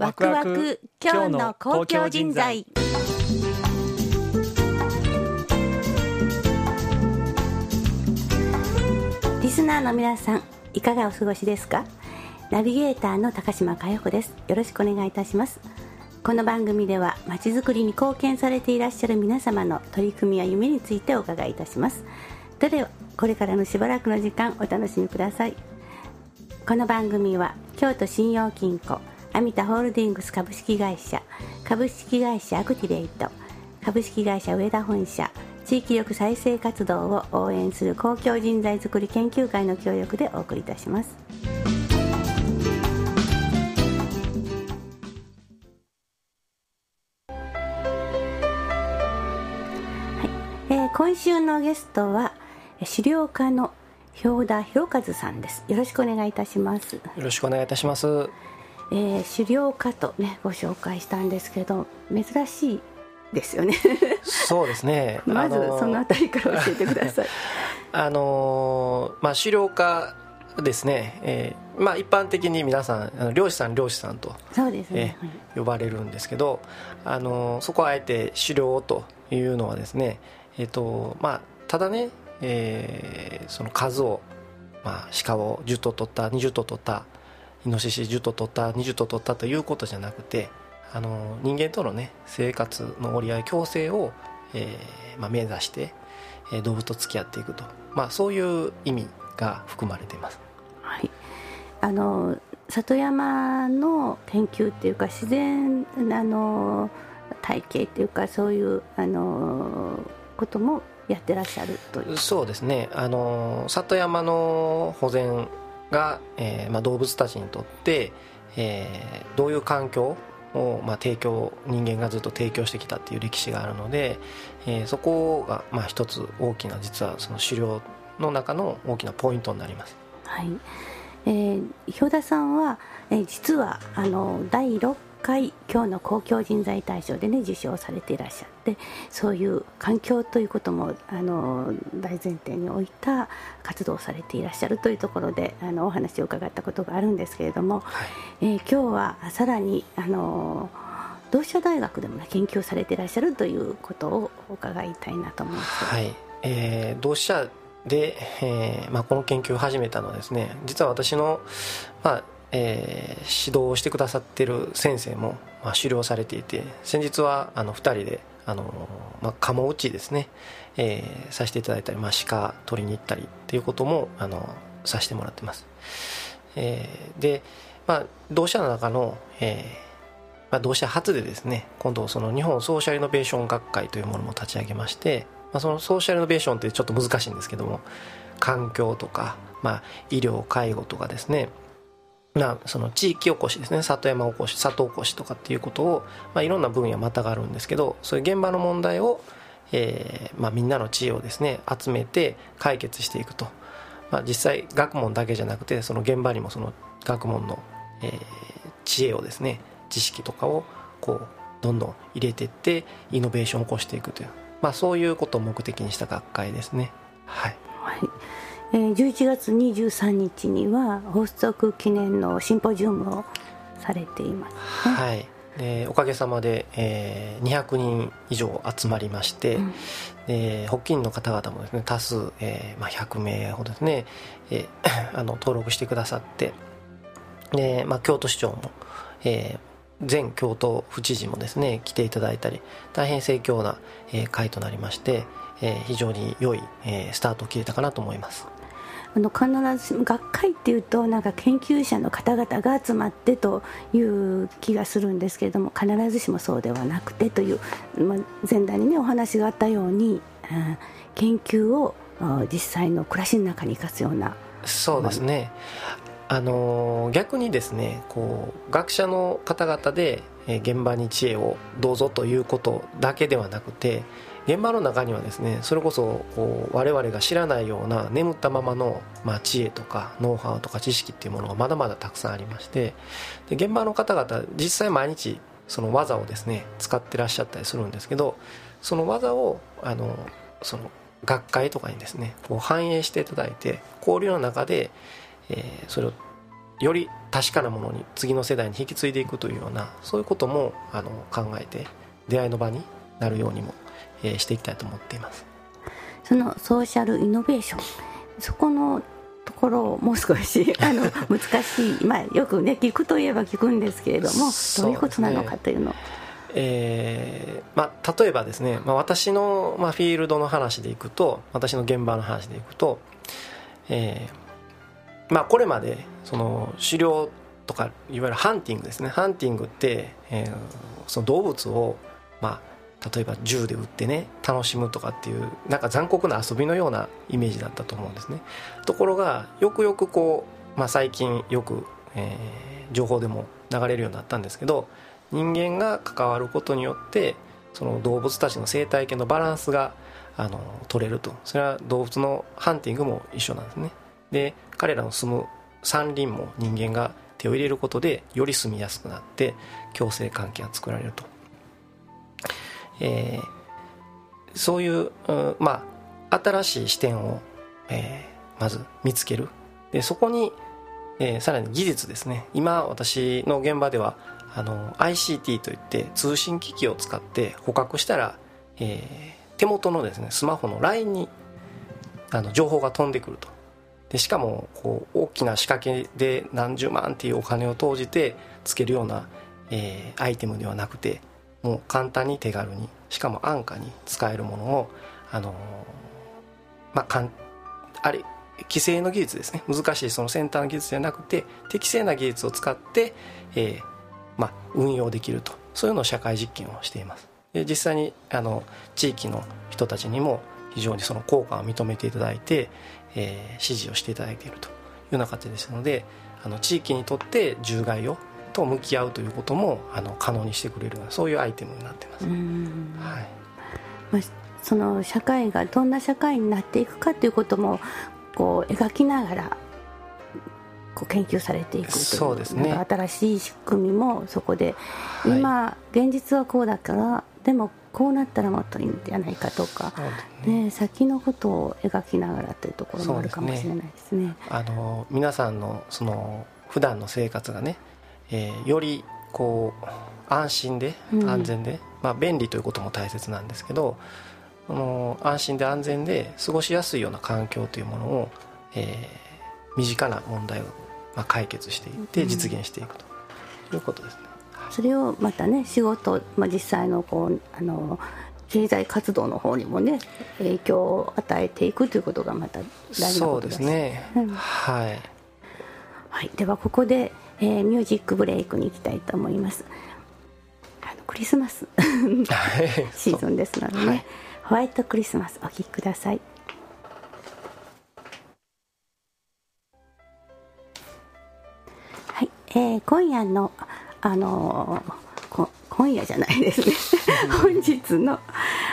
ワクワク今日の公共人材。リスナーの皆さんいかがお過ごしですか？ナビゲーターの高島佳代子です。よろしくお願いいたします。この番組ではまちづくりに貢献されていらっしゃる皆様の取り組みや夢についてお伺いいたします。ではこれからのしばらくの時間お楽しみください。この番組は京都信用金庫アミタホールディングス株式会社株式会社アクティレイト株式会社上田本社地域力再生活動を応援する公共人材づくり研究会の協力でお送りいたします。はい。え今週のゲストは資料家の氷田博和さんです。よろしくお願いいたします。よろしくお願いいたします。えー、狩猟家とねご紹介したんですけど珍しいですよねそうですね。まずそのあたりから教えてください あのーまあ狩猟家ですね。えーまあ一般的に皆さん漁師さん漁師さんと、そうですねえ、ー呼ばれるんですけど、あのーそこはあえて狩猟というのはですね、えっ、とまあただね、えーその数をまあ鹿を10頭取った20頭取ったイノシシ10頭取った20頭取ったということじゃなくてあの人間とのね生活の折り合い共生を、えーまあ、目指して、えー動物と付き合っていくと、まあ、そういう意味が含まれています。はい、あの里山の研究っていうか自然あの体系っていうかそういうあのこともやってらっしゃるという。そうですね。あの里山の保全が、えーまあ、動物たちにとって、えーどういう環境を、まあ、提供人間がずっと提供してきたっていう歴史があるので、えーそこが、まあ、一つ大きな実はその狩猟の中の大きなポイントになります。はい、えー、氷田さんは、えー実はあの第6回今日の公共人材大賞でね受賞されていらっしゃってそういう環境ということもあの大前提に置いた活動をされていらっしゃるというところであのお話を伺ったことがあるんですけれども、えー今日はさらにあの同志社大学でも、ね、研究をされていらっしゃるということを伺いたいなと思います。はい、えー同志社で、えーまあ、この研究を始めたのはですね実は私の、まあえー指導してくださってる先生も、まあ、狩猟されていて先日はあの2人であの、まあ、鴨打ちですね、えーさせていただいたり、まあ、鹿取りに行ったりっていうこともあのさせてもらってます、えーで、まあ、同志社の中の、えーまあ、同志社初でですね今度その日本ソーシャルイノベーション学会というものも立ち上げまして、まあ、そのソーシャルイノベーションってちょっと難しいんですけども環境とか、まあ、医療介護とかですねまあ、その地域おこしですね。里山おこし里おこしとかっていうことを、まあ、いろんな分野またがるんですけどそういう現場の問題を、えーまあ、みんなの知恵をですね集めて解決していくと、まあ、実際学問だけじゃなくてその現場にもその学問の、えー知恵をですね知識とかをこうどんどん入れていってイノベーションを起こしていくという、まあ、そういうことを目的にした学会ですね。はい。はい。えー、11月23日には発足記念のシンポジウムをされています、ね。はい。でおかげさまで、えー200人以上集まりまして、うん。で発起人の方々もですね多数、えーまあ、100名ほどですね、えー あの登録してくださってで、まあ、京都市長も、えー前京都府知事もですね来ていただいたり大変盛況な、えー会となりまして、えー非常に良い、えースタートを切れたかなと思いますあの必ず学会っていうとなんか研究者の方々が集まってという気がするんですけれども必ずしもそうではなくてという、まあ、前段にねお話があったように、うん研究を実際の暮らしの中に生かすようなそうですね、あの逆にですねこう学者の方々で、現場に知恵をどうぞということだけではなくて現場の中にはですねそれこそこう我々が知らないような眠ったままの、まあ、知恵とかノウハウとか知識っていうものがまだまだたくさんありましてで現場の方々実際毎日その技をですね使ってらっしゃったりするんですけどその技をあのその学会とかにですねこう反映していただいて交流の中で、えーそれをより確かなものに次の世代に引き継いでいくというようなそういうこともあの考えて出会いの場になるようにも、えー、していきたいと思っています。そのソーシャルイノベーション。そこのところをもう少し あの難しい、まあ、よくね聞くといえば聞くんですけれども、どういうことなのかというの。を。えーまあ、例えばですね、まあ、私の、まあ、フィールドの話でいくと私の現場の話でいくと、えーまあ、これまでその狩猟とかいわゆるハンティングですね。ハンティングって、えー、その動物を、まあ、例えば銃で撃ってね楽しむとかっていうなんか残酷な遊びのようなイメージだったと思うんですね。ところがよくよくこう、まあ、最近よく、えー、情報でも流れるようになったんですけど人間が関わることによってその動物たちの生態系のバランスがあの取れると。それは動物のハンティングも一緒なんですね。で彼らの住む山林も人間が手を入れることでより住みやすくなって共生関係が作られると、えー、そういう、うん、まあ新しい視点を、えー、まず見つける。でそこに、えー、さらに技術ですね。今私の現場ではあの ICT といって通信機器を使って捕獲したら、えー、手元のですねスマホの LINE にあの情報が飛んでくると。でしかもこう大きな仕掛けで何十万っていうお金を投じてつけるような、えー、アイテムではなくてもう簡単に手軽にしかも安価に使えるものをあの、まあかんあれ規制の技術ですね。難しいその先端の技術じゃなくて適正な技術を使って、えー、まあ、運用できると。そういうのを社会実験をしています。で実際にあの地域の人たちにも非常にその効果を認めていただいて、えー、支持をしていただいているというような形ですのであの地域にとって獣害をと向き合うということもあの可能にしてくれるそういうアイテムになってます。はい。まあ、その社会がどんな社会になっていくかということもこう描きながらこう研究されていくというそうです、ね、新しい仕組みもそこで、はい、今現実はこうだからでもこうなったらもっといいんじゃないかとか、ね、ね、先のことを描きながらというところもあるかもしれないですね。すね。あの皆さんのその普段の生活がね、えー、よりこう安心で安全で、うん、まあ、便利ということも大切なんですけどその安心で安全で過ごしやすいような環境というものを、えー、身近な問題を、まあ、解決していって実現していくと。いうことですね。それをまたね仕事、まあ、実際のこうあの経済活動の方にもね影響を与えていくということがまた大事なことですね、うん、はい、はい、ではここで、えー、ミュージックブレイクに行きたいと思います。あのクリスマス。シーズンですのでね、はい、ホワイトクリスマスお聴きください。はい、えー、今夜のあの今夜じゃないですね。本日の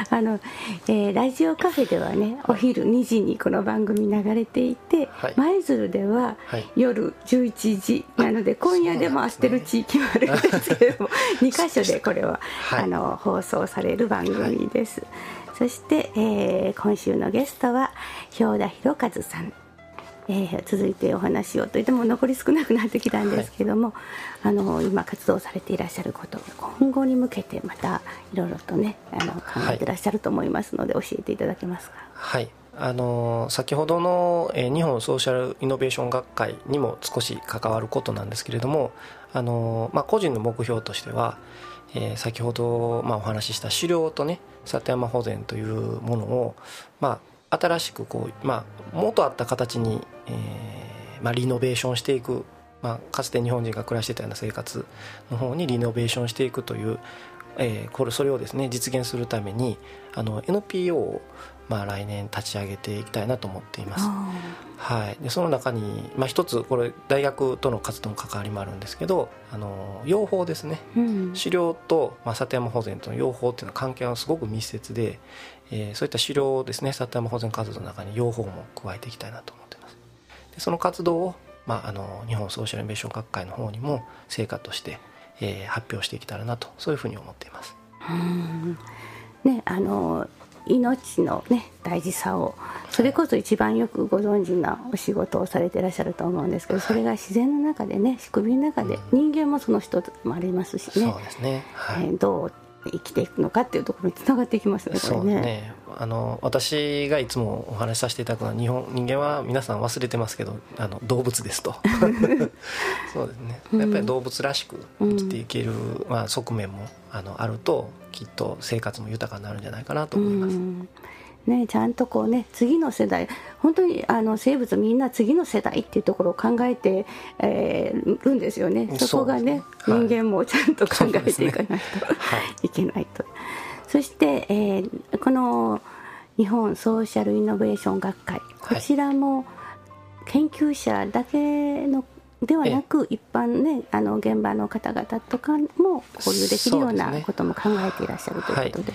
あの、えー、ラジオカフェではねお昼2時にこの番組流れていて舞、鶴、では夜11時なので今夜で回してる地域もあるんですけれども、2 箇所でこれは、はい、あの放送される番組です、はい、そして、えー、今週のゲストは氷田博和さんえー、続いてお話をといっても残り少なくなってきたんですけども、はい、あの今活動されていらっしゃること今後に向けてまたいろいろとねあの考えていらっしゃると思いますので、はい、教えていただけますか？はい。あの先ほどの、えー、日本ソーシャルイノベーション学会にも少し関わることなんですけれどもあの、まあ、個人の目標としては、えー、先ほど、まあ、お話しした狩猟とね里山保全というものを、まあ、新しくこう、まあ、元あった形に、えーまあ、リノベーションしていく、まあ、かつて日本人が暮らしてたような生活の方にリノベーションしていくという、えー、これそれをですね実現するためにあの NPO をまあ、来年立ち上げていきたいなと思っています、はい、でその中に、まあ、一つこれ大学との活動の関わりもあるんですけどあの養蜂ですね、うん、狩猟と、まあ、里山保全との養蜂っていうのは関係はすごく密接で、えー、そういった狩猟ですね里山保全活動の中に養蜂も加えていきたいなと思ってます。でその活動を、まあ、あの日本ソーシャルイノベーション学会の方にも成果として、えー、発表していけたらなとそういうふうに思っています。うん。ねあの命のね大事さをそれこそ一番よくご存知なお仕事をされていらっしゃると思うんですけどそれが自然の中でね仕組みの中で人間もその人もありますしね。そうですね、はい。えーどう生きていくのかっていうところにつながっていきますねこれそうね。ね。あの私がいつもお話しさせていただくのは日本人間は皆さん忘れてますけどあの動物ですと。そうですね。やっぱり動物らしく生きていける、まあ、側面もあのあるときっと生活も豊かになるんじゃないかなと思います、うんね、ちゃんとこうね次の世代本当にあの生物みんな次の世代っていうところを考えて、えーるんですよね。そこがね、ねはい。人間もちゃんと考えていかないと、はい。いけないと。そして、えーこの日本ソーシャルイノベーション学会こちらも研究者だけのではなく一般ねあの現場の方々とかも交流できるようなことも考えていらっしゃるということで。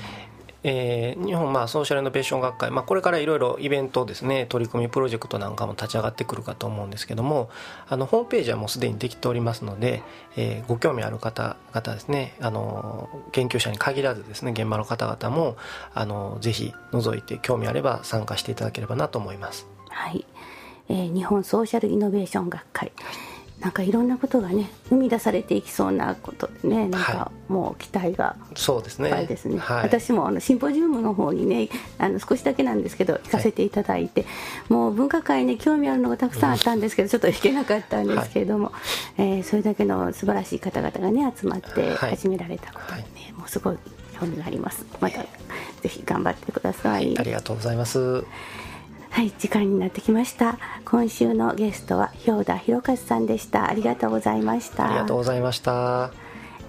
えー日本まあソーシャルイノベーション学会、まあ、これからいろいろイベントですね取り組みプロジェクトなんかも立ち上がってくるかと思うんですけどもあのホームページはもうすでにできておりますので、えーご興味ある方々ですねあの研究者に限らずですね現場の方々もあのぜひ覗いて興味あれば参加していただければなと思います。はい、えー日本ソーシャルイノベーション学会。なんかいろんなことがね生み出されていきそうなことでねなんかはもう期待がそうですね。いっぱいですね、はい、私もあのシンポジウムの方にねあの少しだけなんですけど行かせていただいて、もう文化会に興味あるのがたくさんあったんですけど、ちょっと行けなかったんですけれども、えーそれだけの素晴らしい方々がね集まってはい始められたことにね、はい。もうすごい興味があります。またぜひ頑張ってください。ありがとうございますはい、時間になってきました。今週のゲストは氷田博和さんでした。ありがとうございました。ありがとうございました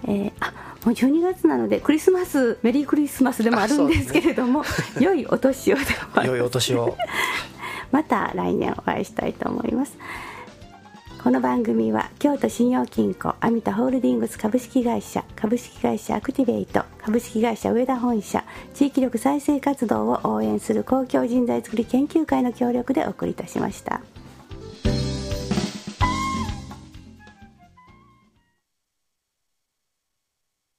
えーあ、もう12月なのでクリスマスメリークリスマスでもあるんですけれども、良いお年を良いお年を また来年お会いしたいと思います。この番組は京都信用金庫アミタホールディングス株式会社株式会社アクティベイト株式会社上田本社地域力再生活動を応援する公共人材づくり研究会の協力でお送りいたしました。